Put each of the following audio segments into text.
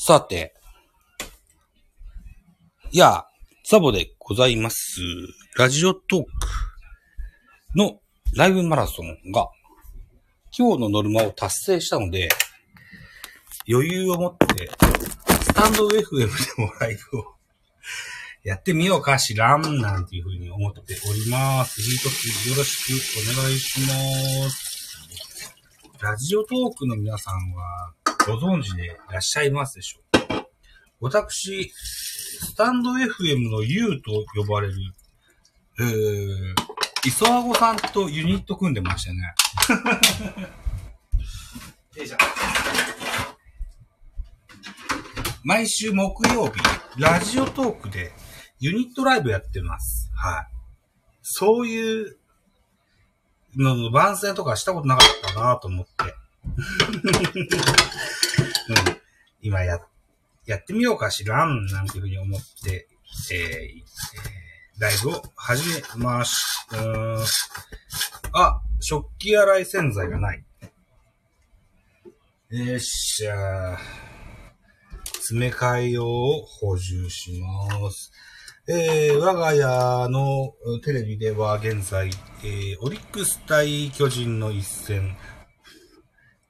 さて、いや、ザボでございます。ラジオトークのライブマラソンが、今日のノルマを達成したので、余裕を持って、スタンド FM でもライブをやってみようかしらん、なんていうふうに思っております。一つよろしくお願いします。ラジオトークの皆さんはご存知でいらっしゃいますでしょうか？私、スタンド FM の U と呼ばれる、えー、磯和子さんとユニット組んでましたね。よいしょ毎週木曜日、ラジオトークでユニットライブやってます。はい。そういうのの番宣とかしたことなかったなと思って。うん、今や、やってみようかしらん、なんていうふうに思って、えーえーライブを始めました。あ、食器洗い洗剤がない。よっしゃー。詰め替え用を補充します。えー、我が家のテレビでは現在、えー、オリックス対巨人の一戦、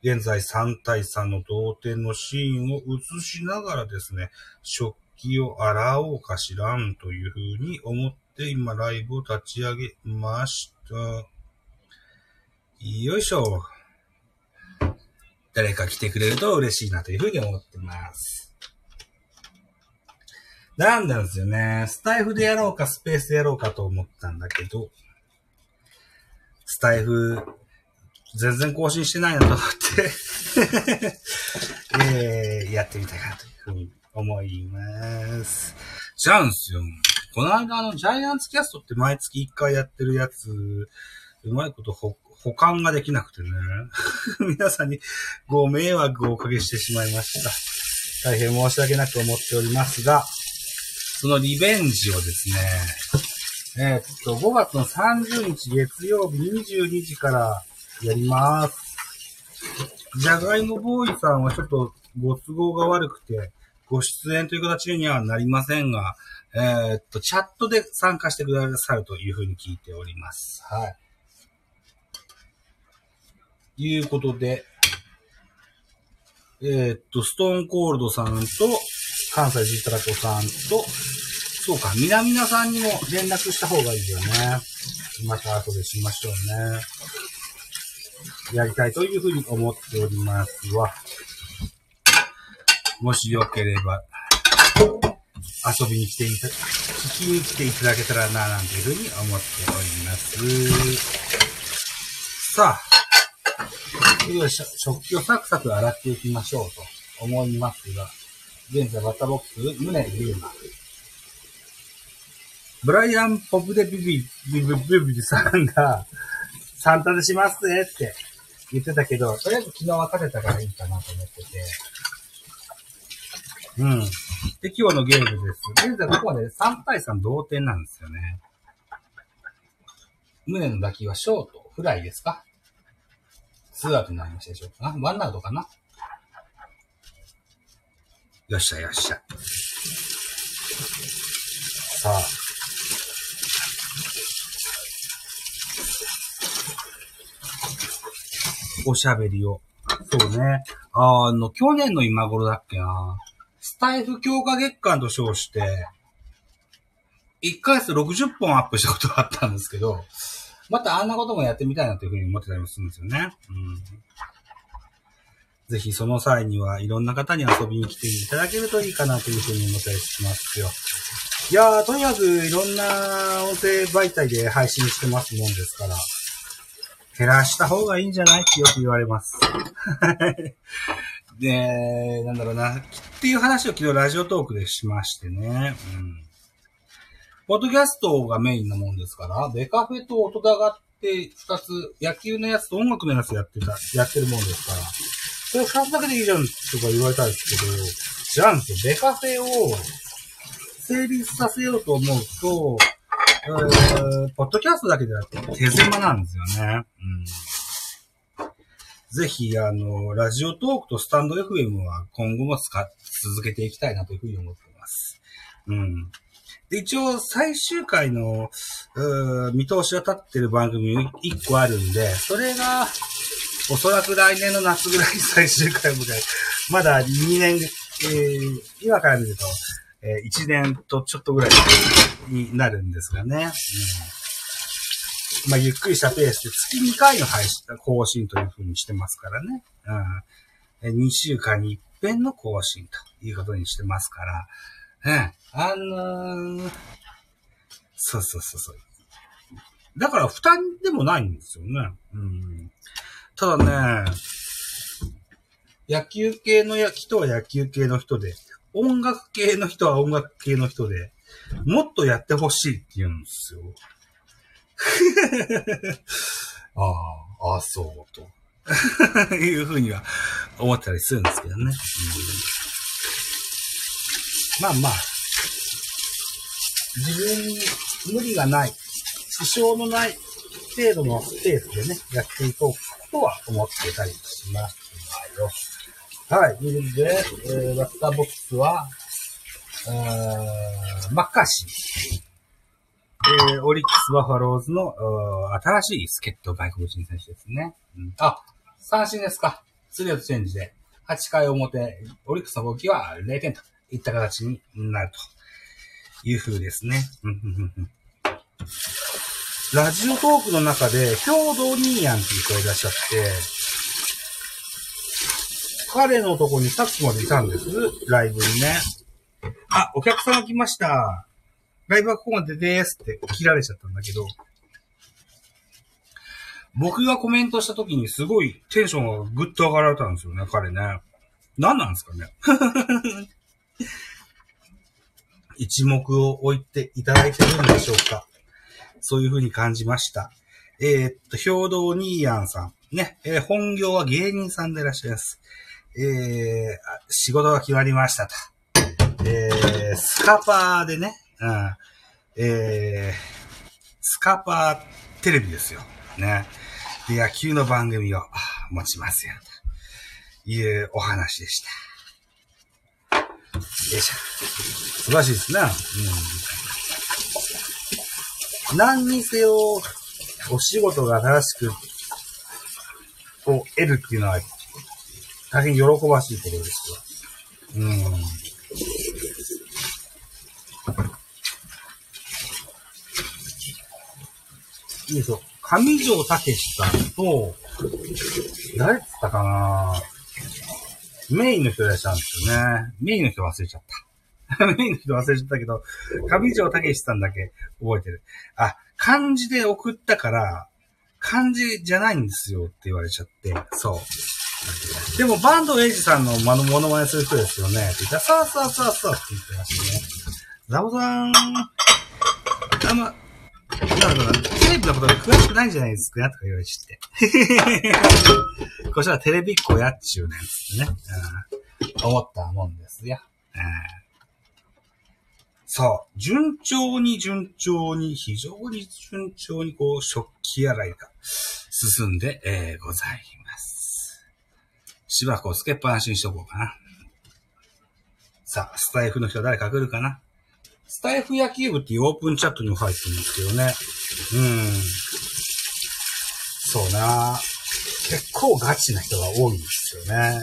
現在3対3の同点のシーンを映しながらですね、食器を洗おうかしらんというふうに思って今ライブを立ち上げました。よいしょ。誰か来てくれると嬉しいなというふうに思ってます。なんなんですよね。スタイフでやろうかスペースでやろうかと思ったんだけど、スタイフ全然更新してないなと思って、えー、やってみたいなというふうに思います。じゃうんすよ。この間あの、ジャイアンツキャストって毎月1回やってるやつ、うまいことほ保管ができなくてね。皆さんにご迷惑をおかけしてしまいました。大変申し訳なく思っておりますが、そのリベンジをですね、えーっと、5月の30日月曜日22時からやります。じゃがいもボーイさんはちょっとご都合が悪くて、ご出演という形にはなりませんが、えーっと、チャットで参加してくださるというふうに聞いております。はい。いうことで、えーっと、ストーンコールドさんと、関西ジータラコさんと、そうか、みなみなさんにも連絡した方がいいよね。また後でしましょうね。やりたいというふうに思っておりますわ。もしよければ、遊びに来ていた、聞きに来ていただけたらな、なんていうふうに思っております。さあ、それではし食器をサクサク洗っていきましょうと思いますが、現在バッターボックス、胸ユーマ。ブライアン・ポプデビ、ビビビビビさんが、サンタでしますねって言ってたけど、とりあえず昨日は勝てたからいいかなと思ってて。うん。で、今日のゲームです。現在ここまで3対3同点なんですよね。胸の打球はショート、フライですか？ツーアウトになりましたでしょうか？ワンアウトかな？よっしゃよっしゃ。さあ。おしゃべりを。そうね。あの、去年の今頃だっけな。スタイフ強化月間と称して、1回数60本アップしたことがあったんですけど、またあんなこともやってみたいなというふうに思ってたりもするんですよね。うん。ぜひその際にはいろんな方に遊びに来ていただけるといいかなというふうに思ったりしますよ。いやー、とにかくいろんな音声媒体で配信してますもんですから、減らした方がいいんじゃない？ってよく言われます。で、なんだろうな、っていう話を昨日ラジオトークでしましてね。うん。ポッドキャストがメインなもんですから、ベカフェと音高って二つ、野球のやつと音楽のやつやってた、やってるもんですから、それ二つだけでいいじゃんとか言われたんですけど、じゃんと、ベカフェを成立させようと思うと、ー、ポッドキャストだけでは手狭なんですよね。うん。ぜひ、あの、ラジオトークとスタンド FM は今後も使、続けていきたいなというふうに思っています。うん。で、一応、最終回の、う見通しが立ってる番組1個あるんで、それが、おそらく来年の夏ぐらい最終回を迎え、まだ2年、えー、今から見ると、えー、1年とちょっとぐらいになるんですがね。うんまあ、ゆっくりしたペースで月2回の配信、更新という風にしてますからね。うん。2週間に一遍の更新ということにしてますから、うん。あのー、そうそうそうそう。だから負担でもないんですよね。うん。ただね、野球系の人は野球系の人で、音楽系の人は音楽系の人で、もっとやってほしいって言うんですよ。ああ、ああ、そうと。いうふうには思ったりするんですけどね。うん、まあまあ、自分に無理がない、支障のない程度のスペースでね、やっていこうとは思ってたりしますよ。はい。ということで、えー、バッターボックスは、マッカーシー。えー、オリックス・バファローズの新しい助っ人外国人選手ですね。うん、あ、三振ですか。スリーアウトチェンジで、8回表、オリックスの動きは0点といった形になるという風ですね。ラジオトークの中で、兵道ニーヤンっていう人がいらっしゃって、彼のとこにさっきまでいたんです。ライブにね。あ、お客さん来ました。ライブはここまでですって切られちゃったんだけど、僕がコメントした時にすごいテンションがぐっと上がられたんですよね、彼ね。何なんですかね。一目を置いていただいてるんでしょうか。そういう風に感じました。えー、っと、兵道ニーヤンさん。ね、えー、本業は芸人さんでいらっしゃいます。えー、仕事が決まりましたと。えー、スカパーでね、うん、えー、スカパーテレビですよ。ね。で、野球の番組を持ちますよ。というお話でした。よいしょ。素晴らしいですね。うん。何にせよ、お仕事が正しく、を得るっていうのは、大変喜ばしいことですよ。うん。いいぞ。上条武さんと、誰っつったかなメインの人いらっしゃるんですよね。メインの人忘れちゃった。メインの人忘れちゃったけど、上条武さんだけ覚えてる。あ、漢字で送ったから、漢字じゃないんですよって言われちゃって、そう。でも、バンドエイジさんのモノマネする人ですよね。って言ったら、さあさあさあさあって言ってましたね。ザボさん、あんま、なるほど。テレビのことで詳しくないんじゃないですかとか言われちって。こちらテレビっ子やっちゅうねんってね、うん。思ったもんですよ。うん、そう。順調に順調に、非常に順調にこう、食器洗いが進んで、えー、ございます。しばらくつけっぱなしにしとこうかな。さあ、スタイフの人は誰か来るかな？スタイフ野球部っていうオープンチャットにも入ってるんですけどね。うん。そうな結構ガチな人が多いんですよね。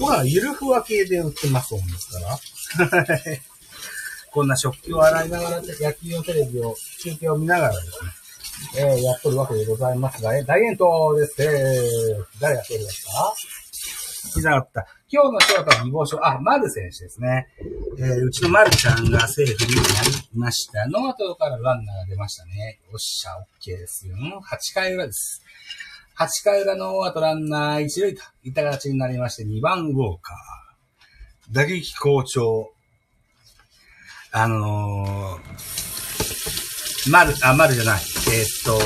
僕はゆるふわ系で売ってますもんですから。こんな食器を洗いながら野球のテレビを、中継を見ながらですね、えー、やっとるわけでございますが、え大遠投です。えー、誰やってるんですか？聞なかった。今日のショートは希望書、あ、丸選手ですね。えー、うちの丸ちゃんがセーフになりました。ノーアトからランナーが出ましたね。よっしゃ、オッケーですよ。8回裏です。8回裏ノーアウトランナー1塁といった形になりまして、2番ウォーカー。打撃好調。あのー、丸、あ、丸じゃない。えー、っと、ウ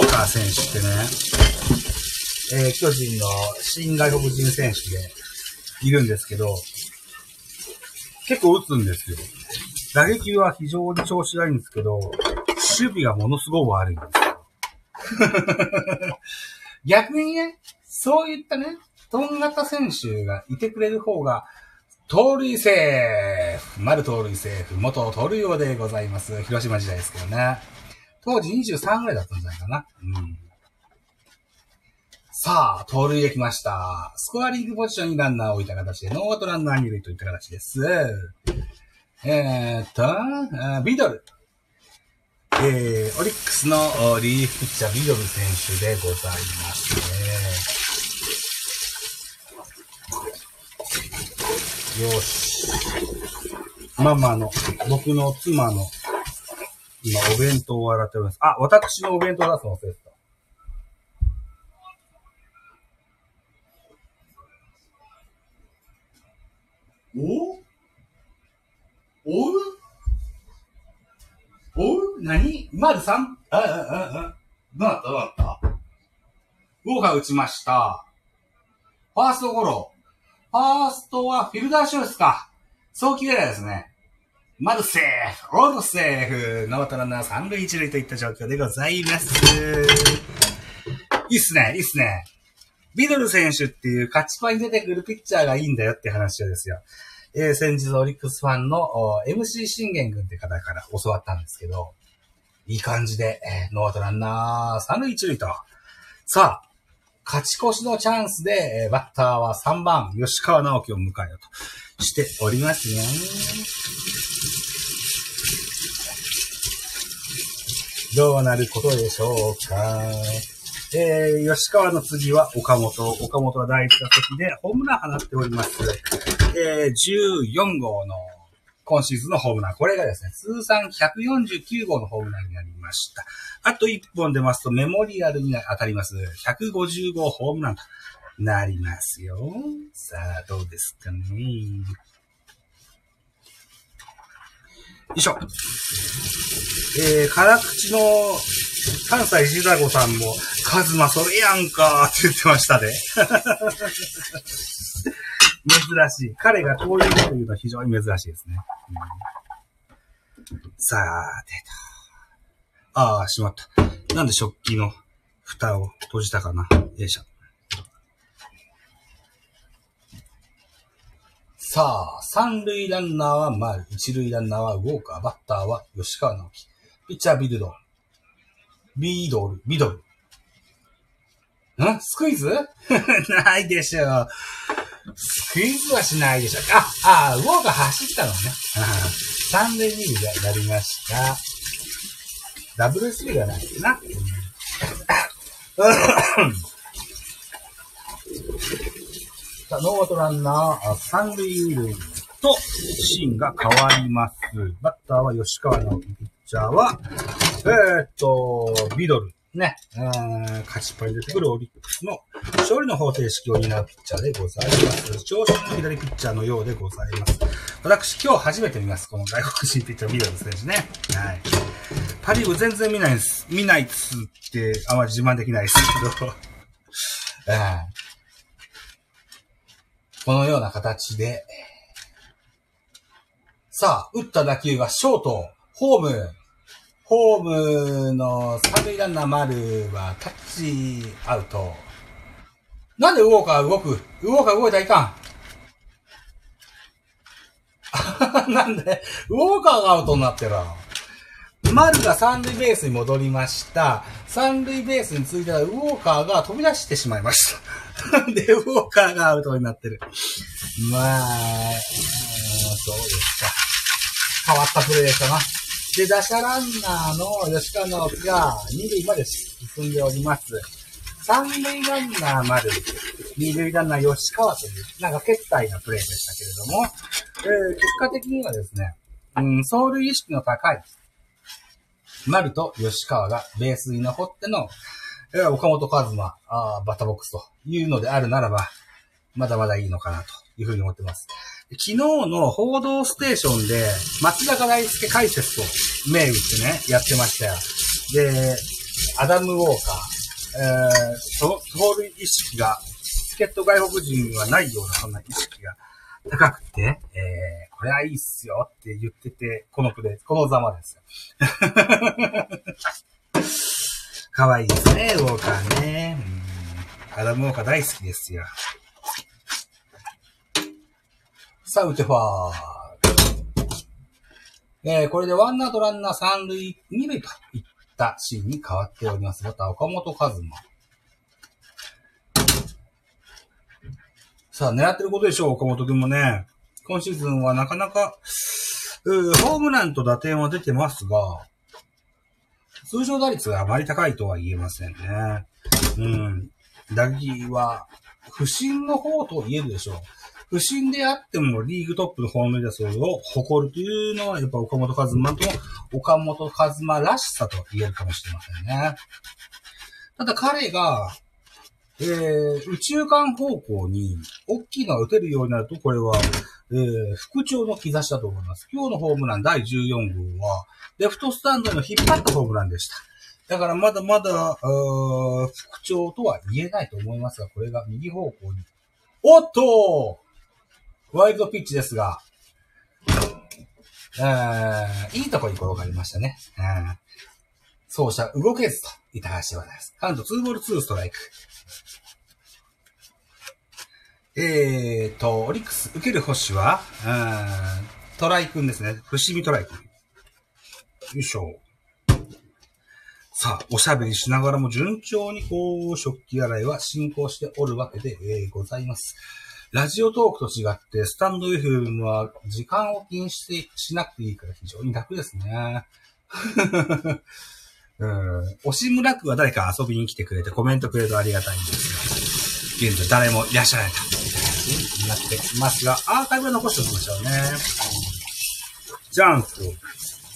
ォーカー選手ってね、えー、巨人の新外国人選手でいるんですけど、結構打つんですよ。打撃は非常に調子がいいんですけど、守備がものすごく悪いんですよ。逆にね、そういったね、とん型選手がいてくれる方が、盗塁セーフ丸盗塁セーフ元盗塁王でございます。広島時代ですけどね。当時23ぐらいだったんじゃないかな。うん。さあ、盗塁できました。スコアリングポジションにランナーを置いた形で、ノーアウトランナー二塁といった形です。えー、っと、ビドル。えー、オリックスのリーフピッチャー、ビドル選手でございますね。よし。ママの、僕の妻の、今お弁当を洗っております。あ、私のお弁当出すの忘れてお？おう？おう？何？丸さん？あ、あ、あ、あ、どうなった？どうなった？ウォーカー打ちました。ファーストゴロ。ファーストはフィルダーショーですか。早期エラーですね。まずセーフオールセーフノートランナー三塁一塁といった状況でございます。いいっすね、いいっすね。ビドル選手っていう勝ちパンに出てくるピッチャーがいいんだよって話をですよ。えー、先日オリックスファンの MC 信玄君って方から教わったんですけど、いい感じで、えー、ノートランナー三塁一塁と。さあ、勝ち越しのチャンスで、えー、バッターは3番、吉川直樹を迎えようとしておりますね。どうなることでしょうか。えー、吉川の次は岡本。岡本は第一打席でホームラン放っております。えー、14号の今シーズンのホームラン。これがですね、通算149号のホームランになりました。あと1本出ますとメモリアルに当たります。150号ホームランとなりますよ。さあ、どうですかね。よよいしょ。えー、辛口の関西ジザゴさんも、カズマそれやんかって言ってました、ね。珍しい。彼がこういうこと言うのは非常に珍しいですね。うん、さあ、出た。ああ、しまった。なんで食器の蓋を閉じたかな。よいしょ。さあ、三塁ランナーは丸、一塁ランナーはウォーカー、バッターは吉川直樹、ピッチャービルド、ビードル、ビドル。ん？スクイズ？ないでしょう。スクイズはしないでしょう。あ、あ、ウォーカー走ったのね。三塁二塁がやりました。ダブルスリーがないな。さあ、ノーアウトランナー、三塁とシーンが変わります。バッターは吉川直樹、ピッチャーは、えー、っと、ビドル。ね、勝ちっぱい出てくるオリックスの勝利の方程式を担うピッチャーでございます。調子の左ピッチャーのようでございます。私、今日初めて見ます。この外国人ピッチャー、ビドル選手ね。はい。パリーグ全然見ないです。見ないっつってあまり自慢できないですけど。このような形で、さあ、打った打球はショート、ホーム、ホームの三塁ランナー丸はタッチアウト。なんでウォーカー動く？ウォーカー動いたらいかん。なんで？ウォーカーがアウトになってる。丸が三塁ベースに戻りました。三塁ベースについてたウォーカーが飛び出してしまいました。で、ウォーカーがアウトになってる。まあ、そうですか。変わったプレーでしたな。で、打者ランナーの吉川直樹が二塁まで進んでおります。三塁ランナーまで、二塁ランナー吉川という、なんか決体なプレーでしたけれども、えー、結果的にはですね、うん、走塁意識の高い、丸と吉川がベースに残っての、え、岡本和真バッターボックスというのであるならば、まだまだいいのかなというふうに思ってます。昨日の報道ステーションで、松坂大輔解説と銘打ってね、やってましたよ。で、アダム・ウォーカー、えー、その、盗塁意識が、助っ人外国人にはないような、そんな意識が高くて、えー、これはいいっすよって言ってて、このプレイ、このざまですよ。かわいいですね、ウォーカーね。アダム・ウォーカー大好きですよ。さあ、打てファーえー、これでワンアウトランナー三塁、二塁といったシーンに変わっております。また、岡本和真。さあ、狙ってることでしょう、岡本くんもね。今シーズンはなかなか、うホームランと打点は出てますが、通常打率があまり高いとは言えませんね。うん。打撃は、不振の方と言えるでしょう。不振であってもリーグトップのホームレスを誇るというのは、やっぱ岡本和馬と岡本和馬らしさと言えるかもしれませんね。ただ彼が、えー、宇宙間方向に大きいのが打てるようになると、これは、えー、復調の兆しだと思います。今日のホームラン第14号は、レフトスタンドの引っ張ったホームランでした。だからまだまだ、復調とは言えないと思いますが、これが右方向に。おっとワイルドピッチですが、えー、いいとこに転がりましたね。えー、走者動けずといた話でございます。カウント2ボール2ストライク。えーと、オリックス受ける星は、うんトライ君ですね。伏見トライ君。よいしょ。さあ、おしゃべりしながらも順調にこう、食器洗いは進行しておるわけで、えー、ございます。ラジオトークと違って、スタンド FM は時間を気にしてしなくていいから非常に楽ですね。うん。押村区は誰か遊びに来てくれてコメントくれるとありがたいんですが、現在誰もいらっしゃらないとになっていますが、アーカイブは残しておきましょうね。ジャンプ。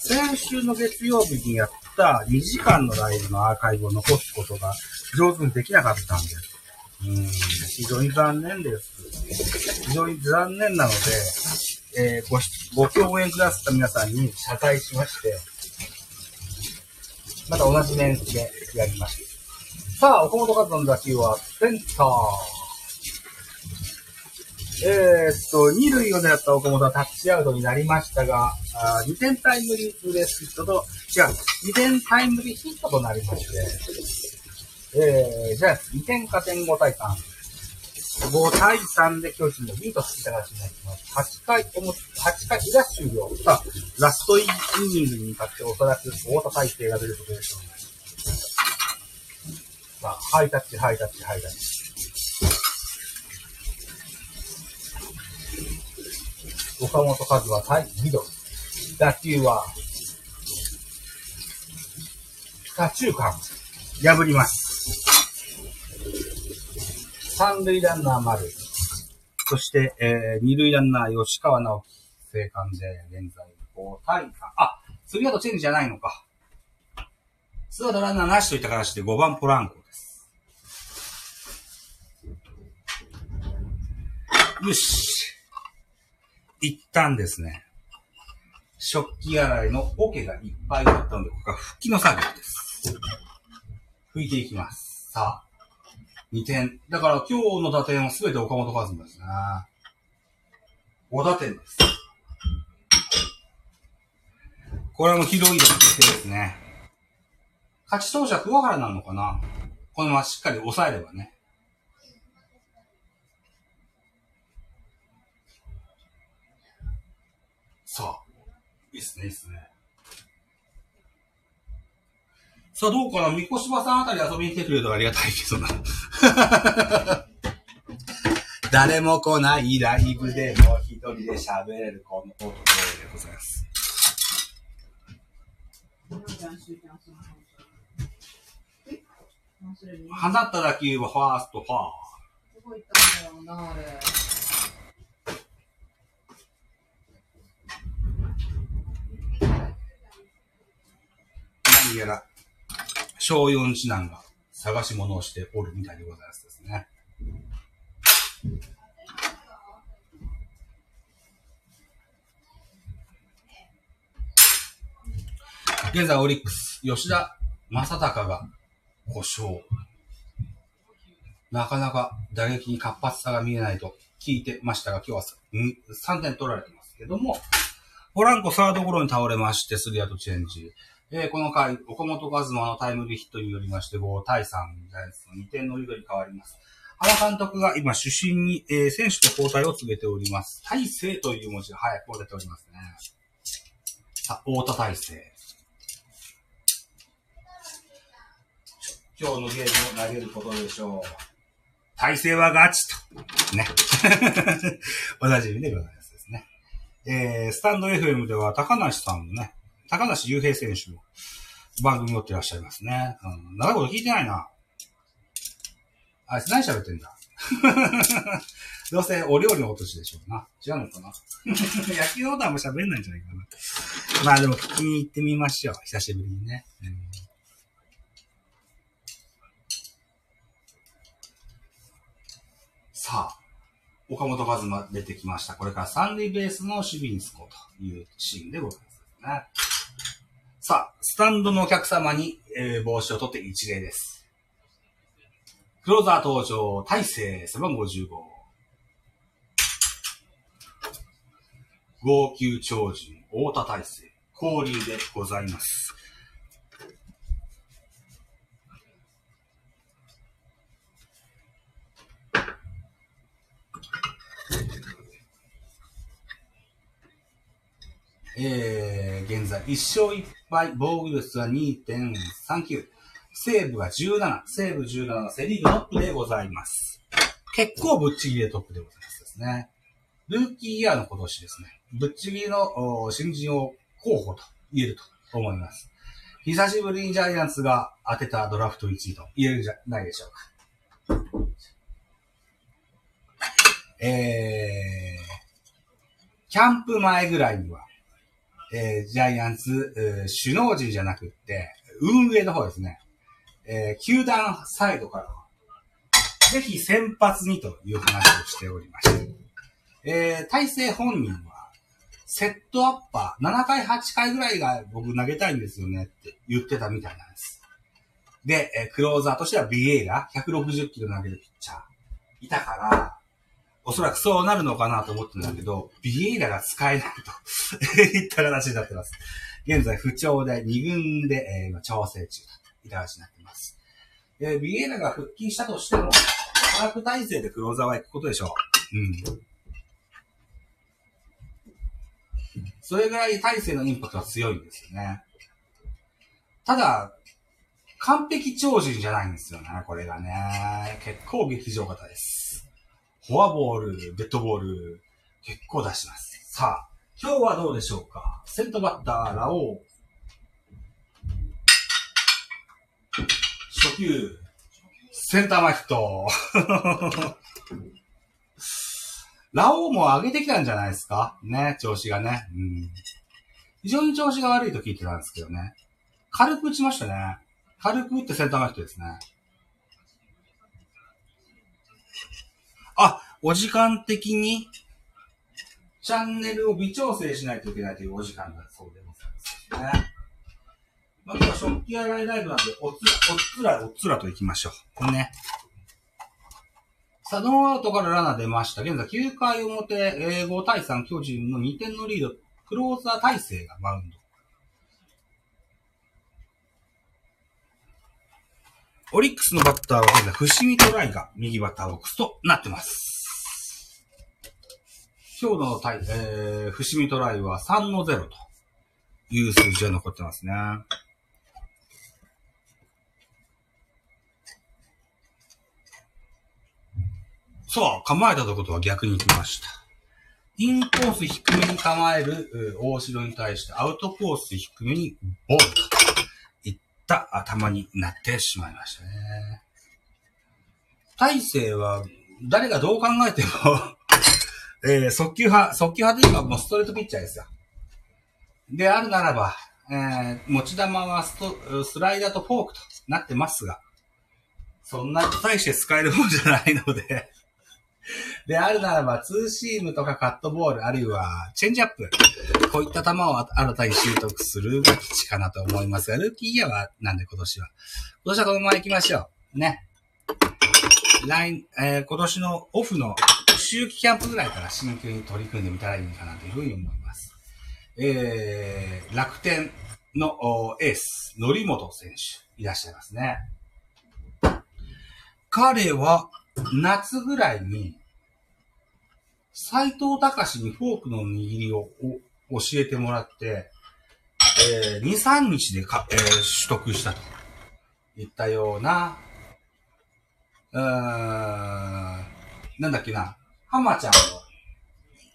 先週の月曜日にやった2時間のライブのアーカイブを残すことが上手にできなかったんです。うん、非常に残念です。非常に残念なので、えー、ご、ご共演くださった皆さんに謝罪しまして、また同じ面でやりました。さあ、岡本和の打球はセンター。えー、っと、二塁を狙った岡本はタッチアウトになりましたが、あ2点タイムリーツーレスヒットと、違う、2点タイムリーヒットとなりまして、えー、じゃあ、2点加点5対3。5対3で巨人のリードしていた形になります。8回、8回裏終了。さあ、ラストイニングに向かっておそらく大田体制が出ることでしょうね。さあ、ハイタッチ、ハイタッチ、ハイタッチ。岡本和は対ミドル。打球は、左中間、破ります。三塁ランナー丸。そして、えー、二塁ランナー吉川直樹、生還で、現在5対3。あ、スリーアウトチェンジじゃないのか。ツーアウトランナーなしといった形で5番ポランコです。よし。一旦ですね、食器洗いの桶がいっぱいだったので、ここは拭きの作業です。拭いていきます。さあ、2点。だから今日の打点は全て岡本和真ですね。5打点です。これも広いの決定ですね。勝ち投手は桑原なのかなこのまましっかり抑えればね。さあ。いいっすね、いいっすね。さあ、どうかな？三越場さんあたり遊びに来てくれるとありがたいけどな。誰も来ないライブでも一人で喋れるこの男でございます。放った打球はファースト、ファー。どこ行ったんだろうな、あれ。何やら、小四次男が探し物をしておるみたいでございますですね。現在オリックス、吉田正尚が故障。なかなか打撃に活発さが見えないと聞いてましたが、今日は3点取られてますけども、ポランコサードゴロに倒れまして、スリアウトチェンジ。えー、この回、岡本和真のタイムリーヒットによりまして、5対3、ジャイアンツの2点のリードに変わります。原監督が今主審に、えー、選手の交代を告げております。大勢という文字が早く出ておりますね。さあ、太田大勢。今日のゲームを投げることでしょう。大勢はガチと。ね。おなじみでございますですね。えー、スタンド FM では高梨さんのね、高梨雄平選手も番組持ってらっしゃいますね。うん、長いこと聞いてないな。あいつ何喋ってんだ？どうせお料理の落としでしょうな。違うのかな？野球のことはあん喋んないんじゃないかな。まあでも聞きに行ってみましょう。久しぶりにね。うんさあ、岡本和真出てきました。これから三塁ベースの守備につこうというシーンでございますね。さあ、スタンドのお客様に、えー、帽子を取って一礼です。クローザー登場、大勢背番号15。号泣超人、太田大勢、交流でございます。えー、現在1勝1敗、防御率は2.39。西武が17、西武17セリーグトップでございます。結構ぶっちぎりでトップでございますですね。ルーキーイヤーの今年ですね。ぶっちぎりの新人を候補と言えると思います。久しぶりにジャイアンツが当てたドラフト1位と言えるんじゃないでしょうか。えー、キャンプ前ぐらいには、えー、ジャイアンツ、首脳陣じゃなくって、運営の方ですね。えー、球団サイドからは、ぜひ先発にという話をしておりました。えー、大勢本人は、セットアッパー、7回、8回ぐらいが僕投げたいんですよねって言ってたみたいなんです。で、えー、クローザーとしてはビエイラ、160キロ投げるピッチャー、いたから、おそらくそうなるのかなと思ってるんだけど、ビエイラが使えないと いった形になってます。現在不調で2軍で、えー、今調整中だといった形になってます。えー、ビエイラが復帰したとしても、価格体制でクローザーは行くことでしょう。うん。それぐらい体制のインパクトは強いんですよね。ただ、完璧超人じゃないんですよね、これがね。結構劇場型です。フォアボール、デッドボール、結構出します。さあ、今日はどうでしょうか？先頭バッター、ラオウ。初球、センター前ヒット。ラオウも上げてきたんじゃないですか？ね、調子がね。うん。非常に調子が悪いと聞いてたんですけどね。軽く打ちましたね。軽く打ってセンター前ヒットですね。お時間的に、チャンネルを微調整しないといけないというお時間だそうでございますね。まずは食器洗いライブなんで、おつら、おつら、おつらと行きましょう。ね。さあ、ノーアウトからラナ出ました。現在9回表、えー、5対3巨人の2点のリード、クローザー体制がマウンド。オリックスのバッターは現在、伏見トライが右バッターボックスとなってます。今日の対、えー、伏見トライは3の0という数字が残ってますね。さあ、構えたとことは逆に行きました。インコース低めに構える大城に対してアウトコース低めにボールといった頭になってしまいましたね。大勢は誰がどう考えてもえー、速球派、速球派というかもうストレートピッチャーですよ。であるならば、えー、持ち球はストスライダーとフォークとなってますが、そんな大して使えるもんじゃないのでであるならば、ツーシームとかカットボール、あるいはチェンジアップ。こういった球を新たに習得するが基地かなと思いますが、ルーキーイヤーはなんで今年は？今年はこのまま行きましょう。ね。来、えー、今年のオフの秋季キャンプぐらいから新球に取り組んでみたらいいかなというふうに思います。えー、楽天のエース、則本選手、いらっしゃいますね。彼は、夏ぐらいに、斎藤隆にフォークの握りを教えてもらって、えー、2、3日でか、えー、取得したと。いったような、うーん、なんだっけな、浜ちゃんの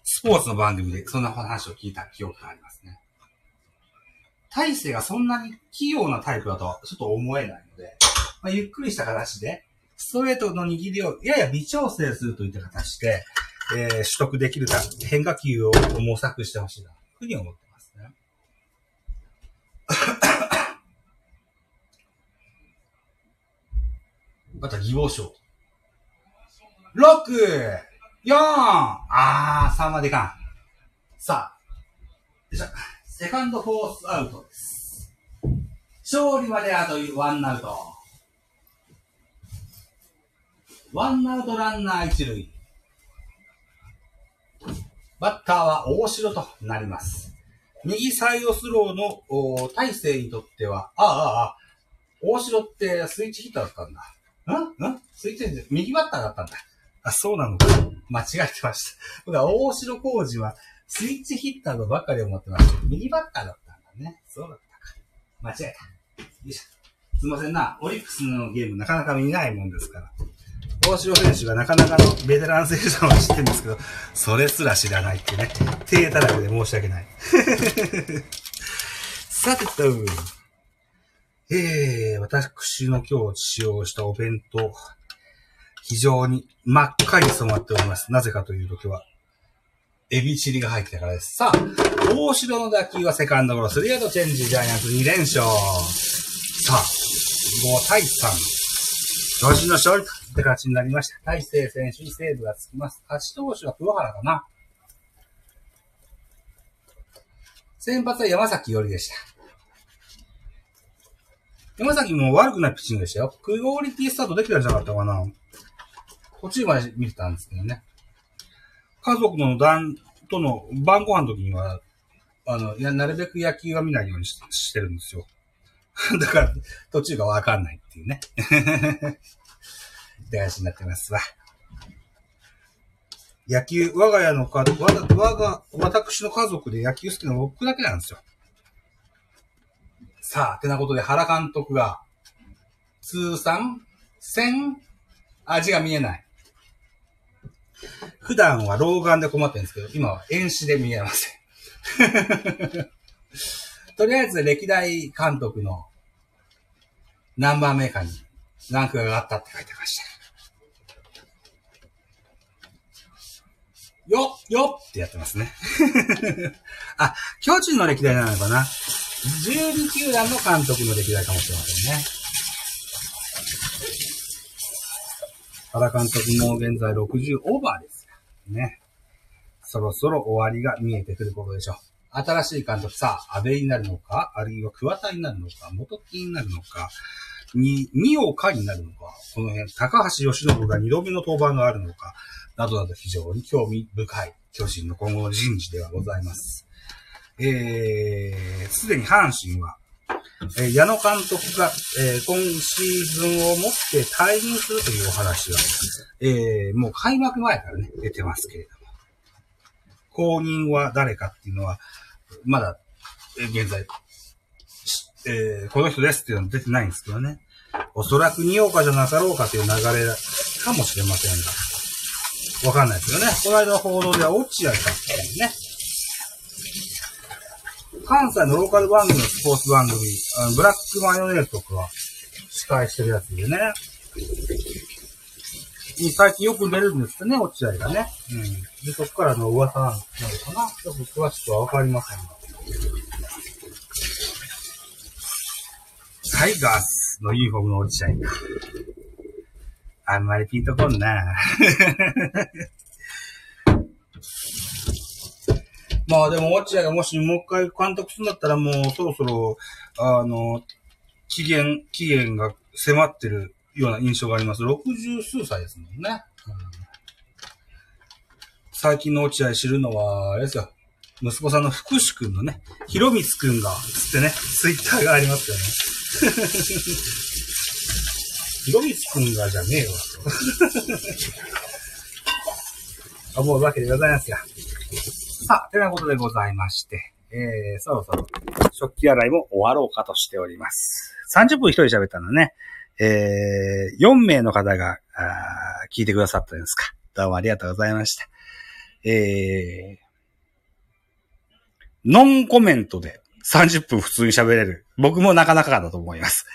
スポーツの番組でそんな話を聞いた記憶がありますね。大勢がそんなに器用なタイプだとはちょっと思えないので、まあ、ゆっくりした形で、ストレートの握りをやや微調整するといった形で、えー、取得できるか、変化球を模索してほしいな、というふうに思ってますね。また、義母賞。6! 4! あー、3までいかん。さあ。よいしょ。セカンドフォースアウトです。勝利まであとワンアウト。ワンアウトランナー一塁。バッターは大城となります。右サイドスローの大勢にとっては、ああ、ああ、大城ってスイッチヒッターだったんだ。ん？ん？スイッチ右バッターだったんだ。あ、そうなのか。間違えてました。僕は大城浩二はスイッチヒッターとばっかり思ってました。右バッターだったんだね。そうだったか。間違えた。よいしょ。すいませんな。オリックスのゲームなかなか見ないもんですから。大城選手がなかなかのベテラン選手なのは知ってるんですけど、それすら知らないってね。手たらくで申し訳ない。さてと、えー、私の今日使用したお弁当、非常に真っ赤に染まっております。なぜかというと今日は、エビチリが入ってたからです。さあ、大城の打球はセカンドゴロ、スリーアウトチェンジ、ジャイアンツ2連勝。さあ、5対3。巨人の勝利とって勝ちになりました。大勢選手にセーブがつきます。勝ち投手は黒原かな。先発は山崎よりでした。山崎も悪くないピッチングでしたよ。クオリティスタートできたんじゃなかったかな。途中まで見てたんですけどね。家族の団との晩ご飯の時には、あの、いや、なるべく野球は見ないようにしてるんですよ。だから、途中がわかんないっていうね。って話になってますわ。野球、我が家のか、我我が、私の家族で野球好きなの僕だけなんですよ。さあ、てなことで原監督が、通算戦味が見えない。普段は老眼で困ってるんですけど、今は遠視で見えません。とりあえず歴代監督の何番目かにランクが上がったって書いてました。よっよっってやってますね。あ、巨人の歴代なのかな ?12 球団の監督の歴代かもしれませんね。原監督も現在60オーバーですね。そろそろ終わりが見えてくることでしょう。新しい監督さあ、安倍になるのか、あるいは桑田になるのか、元木になるのか、に、二岡になるのか、この辺、高橋由伸が二度目の登板があるのか、などなど非常に興味深い巨人の今後の人事ではございます。えー、すでに阪神は、えー、矢野監督が、えー、今シーズンをもって退任するというお話が、えー、もう開幕前からね、出てますけれども。後任は誰かっていうのは、まだ、えー、現在、えー、この人ですっていうのは出てないんですけどね。おそらく二岡じゃなかろうかという流れかもしれませんが。わかんないですよね。この間の報道では落合さんっていうね。関西のローカル番組のスポーツ番組、ブラックマヨネーズとか司会してるやつでね。最近よく出るんですよね、落合がね。うん。で、そこからの噂なのかなちょっと詳しくはわかりませんが。タイガースのユニフォームの落合い。あんまりピンとこんな。まあでも、落合がもしもう一回監督するんだったらもうそろそろ、あの、期限、期限が迫ってるような印象があります。60数歳ですもんね。うん、最近の落合知るのは、あれですよ。息子さんの福士くんのね、ひろみつくんが、つってね、ツイッターがありますよね。ひろみつくんがじゃねえわ。思うわけでございますが。さあ、てなことでございまして、えー、そろそろ食器洗いも終わろうかとしております。30分一人喋ったのね、えー、4名の方が、あ聞いてくださったんですか。どうもありがとうございました。えー、ノンコメントで30分普通に喋れる。僕もなかなかだと思います。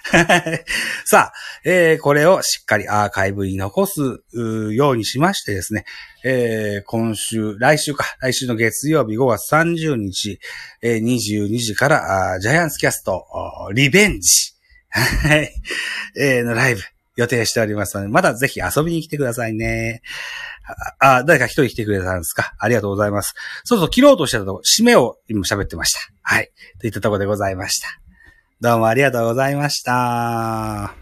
さあ、えー、これをしっかりアーカイブに残すようにしましてですね、えー、今週、来週か、来週の月曜日5月30日、えー、22時からジャイアンツキャスト、リベンジ、えー、のライブ。予定しておりますので、まだぜひ遊びに来てくださいね。あ、誰か一人来てくれたんですか？ありがとうございます。そうそう、切ろうとしてたとこ、締めを今喋ってました。はい。といったところでございました。どうもありがとうございました。